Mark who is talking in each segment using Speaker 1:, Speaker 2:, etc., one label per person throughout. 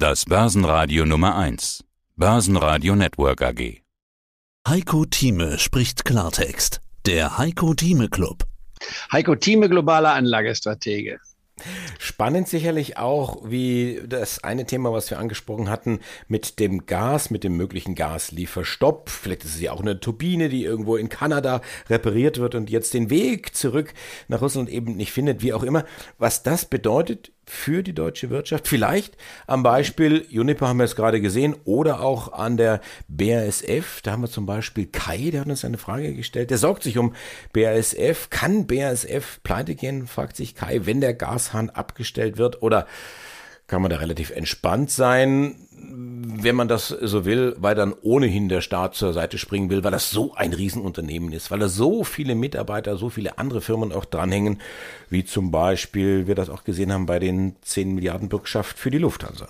Speaker 1: Das Börsenradio Nummer 1. Börsenradio Network AG.
Speaker 2: Heiko Thieme spricht Klartext. Der Heiko Thieme Club.
Speaker 3: Heiko Thieme, globaler Anlagestratege.
Speaker 4: Spannend sicherlich auch, wie das eine Thema, was wir angesprochen hatten, mit dem Gas, mit dem möglichen Gaslieferstopp. Vielleicht ist es ja auch eine Turbine, die irgendwo in Kanada repariert wird und jetzt den Weg zurück nach Russland eben nicht findet, wie auch immer. Was das bedeutet für die deutsche Wirtschaft. Vielleicht am Beispiel Uniper haben wir es gerade gesehen oder auch an der BASF. Da haben wir zum Beispiel Kai, der hat uns eine Frage gestellt. Der sorgt sich um BASF. Kann BASF pleite gehen, fragt sich Kai, wenn der Gashahn abgestellt wird oder kann man da relativ entspannt sein, wenn man das so will, weil dann ohnehin der Staat zur Seite springen will, weil das so ein Riesenunternehmen ist, weil da so viele Mitarbeiter, so viele andere Firmen auch dranhängen, wie zum Beispiel wir das auch gesehen haben bei den 10 Milliarden Bürgschaft für die Lufthansa.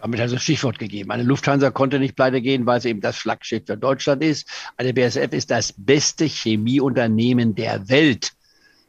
Speaker 3: Damit hat er das Stichwort gegeben. Eine Lufthansa konnte nicht pleite gehen, weil sie eben das Flaggschiff für Deutschland ist. Eine BSF ist das beste Chemieunternehmen der Welt.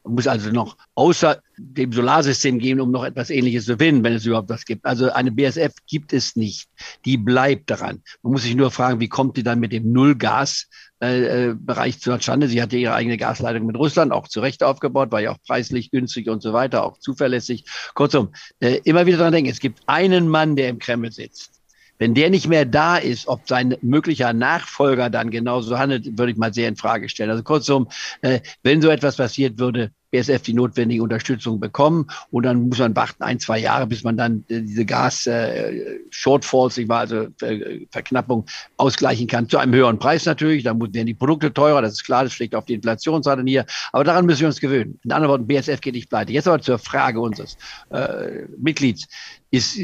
Speaker 3: Muss also noch außer dem Solarsystem gehen, um noch etwas Ähnliches zu finden, wenn es überhaupt was gibt. Also eine BSF gibt es nicht. Die bleibt daran. Man muss sich nur fragen, wie kommt die dann mit dem Nullgasbereich äh, äh zustande? Sie hatte ihre eigene Gasleitung mit Russland, auch zu Recht aufgebaut, war ja auch preislich günstig und so weiter, auch zuverlässig. Kurzum, äh, immer wieder dran denken, es gibt einen Mann, der im Kreml sitzt. Wenn der nicht mehr da ist, ob sein möglicher Nachfolger dann genauso handelt, würde ich mal sehr in Frage stellen. Also kurzum, äh, wenn so etwas passiert würde, BSF die notwendige Unterstützung bekommen und dann muss man warten ein, zwei Jahre, bis man dann äh, diese Gas-Shortfalls, äh, also äh, Verknappung, ausgleichen kann. Zu einem höheren Preis natürlich, dann werden die Produkte teurer, das ist klar, das schlägt auf die Inflationsrate hier, aber daran müssen wir uns gewöhnen. In anderen Worten, BSF geht nicht pleite. Jetzt aber zur Frage unseres äh, Mitglieds. Ist,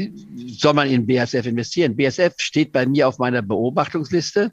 Speaker 3: soll man in BSF investieren? BSF steht bei mir auf meiner Beobachtungsliste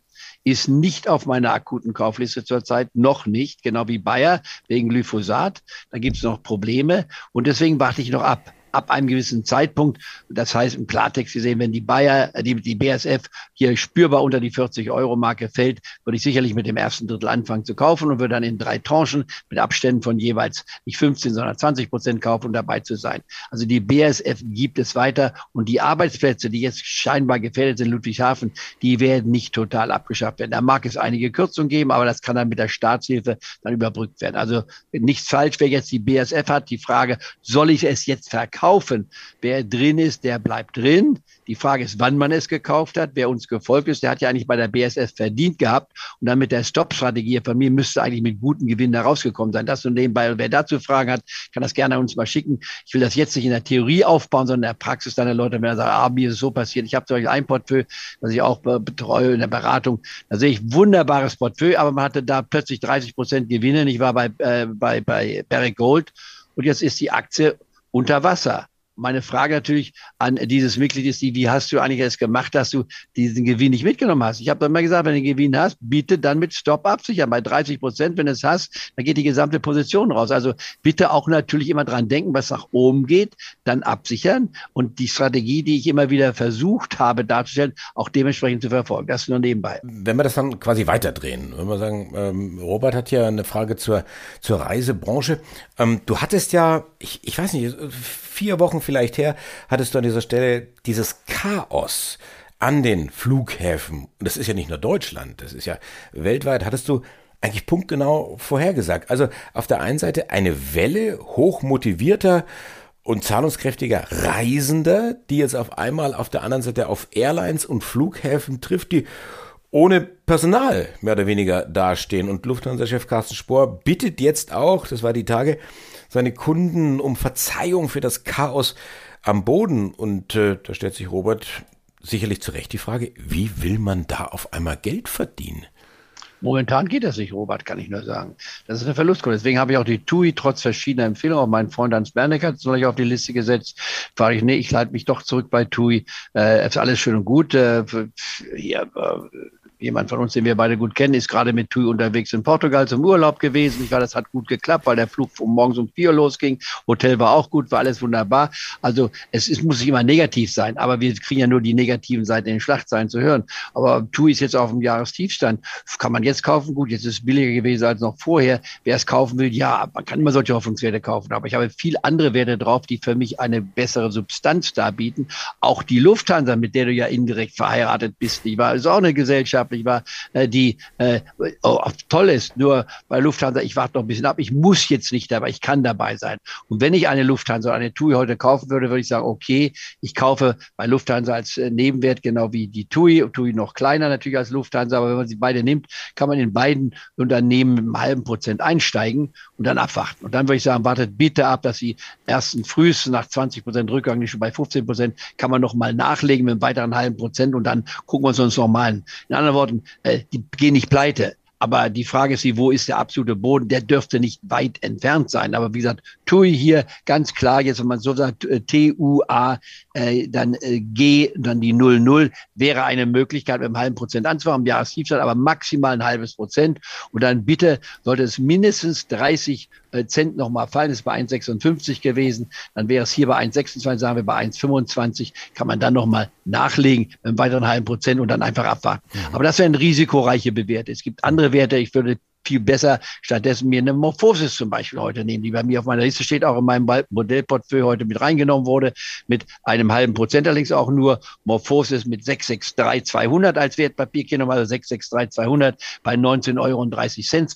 Speaker 3: ist nicht auf meiner akuten Kaufliste zurzeit, noch nicht, genau wie Bayer wegen Glyphosat. Da gibt es noch Probleme und deswegen warte ich noch ab ab einem gewissen Zeitpunkt. Das heißt im Klartext gesehen, wenn die Bayer, die, die BSF hier spürbar unter die 40 Euro Marke fällt, würde ich sicherlich mit dem ersten Drittel anfangen zu kaufen und würde dann in drei Tranchen mit Abständen von jeweils nicht 15, sondern 20 Prozent kaufen, um dabei zu sein. Also die BSF gibt es weiter und die Arbeitsplätze, die jetzt scheinbar gefährdet sind in Ludwigshafen, die werden nicht total abgeschafft werden. Da mag es einige Kürzungen geben, aber das kann dann mit der Staatshilfe dann überbrückt werden. Also nichts falsch, wer jetzt die BSF hat. Die Frage, soll ich es jetzt verkaufen? Kaufen. Wer drin ist, der bleibt drin. Die Frage ist, wann man es gekauft hat. Wer uns gefolgt ist, der hat ja eigentlich bei der BSF verdient gehabt. Und dann mit der Stop-Strategie von mir müsste eigentlich mit gutem Gewinn da rausgekommen sein. Das und nebenbei. Wer dazu Fragen hat, kann das gerne uns mal schicken. Ich will das jetzt nicht in der Theorie aufbauen, sondern in der Praxis dann der Leute, wenn er sagt, ah, mir ist es so passiert. Ich habe zum Beispiel ein Portfolio, das ich auch betreue in der Beratung. Da sehe ich wunderbares Portfolio, aber man hatte da plötzlich 30 Prozent Gewinne. Ich war bei, äh, bei, bei Barrick Gold. Und jetzt ist die Aktie unter Wasser meine Frage natürlich an dieses Mitglied ist die, wie hast du eigentlich es gemacht, dass du diesen Gewinn nicht mitgenommen hast? Ich habe immer gesagt, wenn du einen Gewinn hast, bitte dann mit Stop absichern. Bei 30 Prozent, wenn du es hast, dann geht die gesamte Position raus. Also bitte auch natürlich immer dran denken, was nach oben geht, dann absichern und die Strategie, die ich immer wieder versucht habe darzustellen, auch dementsprechend zu verfolgen. Das nur nebenbei.
Speaker 4: Wenn wir das dann quasi weiterdrehen, wenn wir sagen, ähm, Robert hat ja eine Frage zur, zur Reisebranche. Ähm, du hattest ja, ich, ich weiß nicht, vier Wochen vielleicht her, hattest du an dieser Stelle dieses Chaos an den Flughäfen. Und das ist ja nicht nur Deutschland, das ist ja weltweit, hattest du eigentlich punktgenau vorhergesagt. Also auf der einen Seite eine Welle hochmotivierter und zahlungskräftiger Reisender, die jetzt auf einmal auf der anderen Seite auf Airlines und Flughäfen trifft, die ohne Personal mehr oder weniger dastehen. Und Lufthansa-Chef Carsten Spohr bittet jetzt auch, das war die Tage, seine Kunden um Verzeihung für das Chaos am Boden. Und äh, da stellt sich Robert sicherlich zu Recht die Frage, wie will man da auf einmal Geld verdienen?
Speaker 3: Momentan geht das nicht, Robert, kann ich nur sagen. Das ist eine Verlustquote. Deswegen habe ich auch die TUI trotz verschiedener Empfehlungen, auch meinen Freund Hans Berneck hat es neulich auf die Liste gesetzt. Frage ich, nee, ich leite mich doch zurück bei TUI. Äh, ist alles schön und gut. Äh, hier, äh, jemand von uns, den wir beide gut kennen, ist gerade mit TUI unterwegs in Portugal zum Urlaub gewesen. Ich war, das hat gut geklappt, weil der Flug um morgens um vier losging. Hotel war auch gut, war alles wunderbar. Also es ist, muss nicht immer negativ sein, aber wir kriegen ja nur die negativen Seiten in den Schlachtzeilen zu hören. Aber TUI ist jetzt auf dem Jahrestiefstand. Kann man jetzt kaufen? Gut, jetzt ist es billiger gewesen als noch vorher. Wer es kaufen will, ja, man kann immer solche Hoffnungswerte kaufen. Aber ich habe viel andere Werte drauf, die für mich eine bessere Substanz darbieten. Auch die Lufthansa, mit der du ja indirekt verheiratet bist, die war, ist auch eine gesellschaftlich war, äh, die äh, oh, toll ist. Nur bei Lufthansa, ich warte noch ein bisschen ab. Ich muss jetzt nicht dabei, ich kann dabei sein. Und wenn ich eine Lufthansa oder eine TUI heute kaufen würde, würde ich sagen, okay, ich kaufe bei Lufthansa als äh, Nebenwert genau wie die TUI. TUI noch kleiner natürlich als Lufthansa, aber wenn man sie beide nimmt, kann man in beiden Unternehmen mit einem halben Prozent einsteigen und dann abwarten. Und dann würde ich sagen, wartet bitte ab, dass sie ersten frühestens nach 20 Prozent Rückgang, nicht schon bei 15 Prozent, kann man noch mal nachlegen mit einem weiteren halben Prozent und dann gucken wir uns uns an. In anderen Worten, äh, die gehen nicht pleite. Aber die Frage ist, wo ist der absolute Boden? Der dürfte nicht weit entfernt sein. Aber wie gesagt, TUI hier ganz klar, jetzt wenn man so sagt, äh, T-U-A, äh, dann äh, G, dann die 0-0, wäre eine Möglichkeit mit einem halben Prozent anzufangen, am Jahrestiefstand, aber maximal ein halbes Prozent. Und dann bitte sollte es mindestens 30 äh, Cent nochmal fallen, ist bei 1,56 gewesen, dann wäre es hier bei 1,26, sagen wir bei 1,25, kann man dann nochmal nachlegen mit einem weiteren halben Prozent und dann einfach abwarten. Mhm. Aber das wäre ein risikoreiche Bewerte. Es gibt andere Werte, ich würde viel besser. Stattdessen mir eine Morphosis zum Beispiel heute nehmen, die bei mir auf meiner Liste steht, auch in meinem Modellportfolio heute mit reingenommen wurde, mit einem halben Prozent allerdings auch nur. Morphosis mit 663,200 als Wertpapierkennung, also 663,200 bei 19,30 Euro,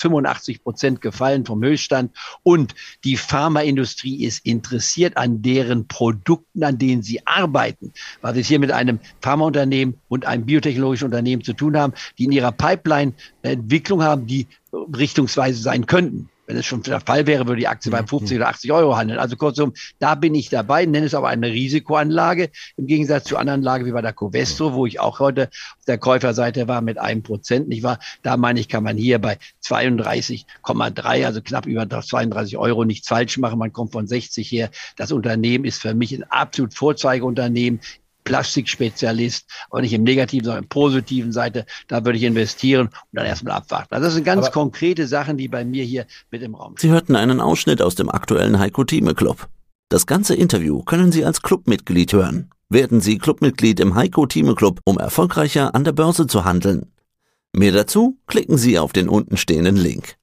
Speaker 3: 85 Prozent gefallen vom Höchststand. Und die Pharmaindustrie ist interessiert an deren Produkten, an denen sie arbeiten, weil wir es hier mit einem Pharmaunternehmen und einem biotechnologischen Unternehmen zu tun haben, die in ihrer Pipeline Entwicklung haben, die richtungsweise sein könnten. Wenn es schon der Fall wäre, würde die Aktie bei 50 mhm. oder 80 Euro handeln. Also kurzum, da bin ich dabei, nenne es aber eine Risikoanlage im Gegensatz zu anderen Lagen wie bei der Covestro, wo ich auch heute auf der Käuferseite war mit einem Prozent, nicht wahr? Da meine ich, kann man hier bei 32,3, also knapp über 32 Euro nichts falsch machen. Man kommt von 60 her. Das Unternehmen ist für mich ein absolut Vorzeigeunternehmen Plastikspezialist, aber nicht im negativen, sondern im positiven Seite. Da würde ich investieren und dann erstmal abwarten. Also das sind ganz aber konkrete Sachen, die bei mir hier mit im Raum
Speaker 2: stehen. Sie hörten einen Ausschnitt aus dem aktuellen Heiko Thieme Club. Das ganze Interview können Sie als Clubmitglied hören. Werden Sie Clubmitglied im Heiko Thieme Club, um erfolgreicher an der Börse zu handeln. Mehr dazu klicken Sie auf den untenstehenden Link.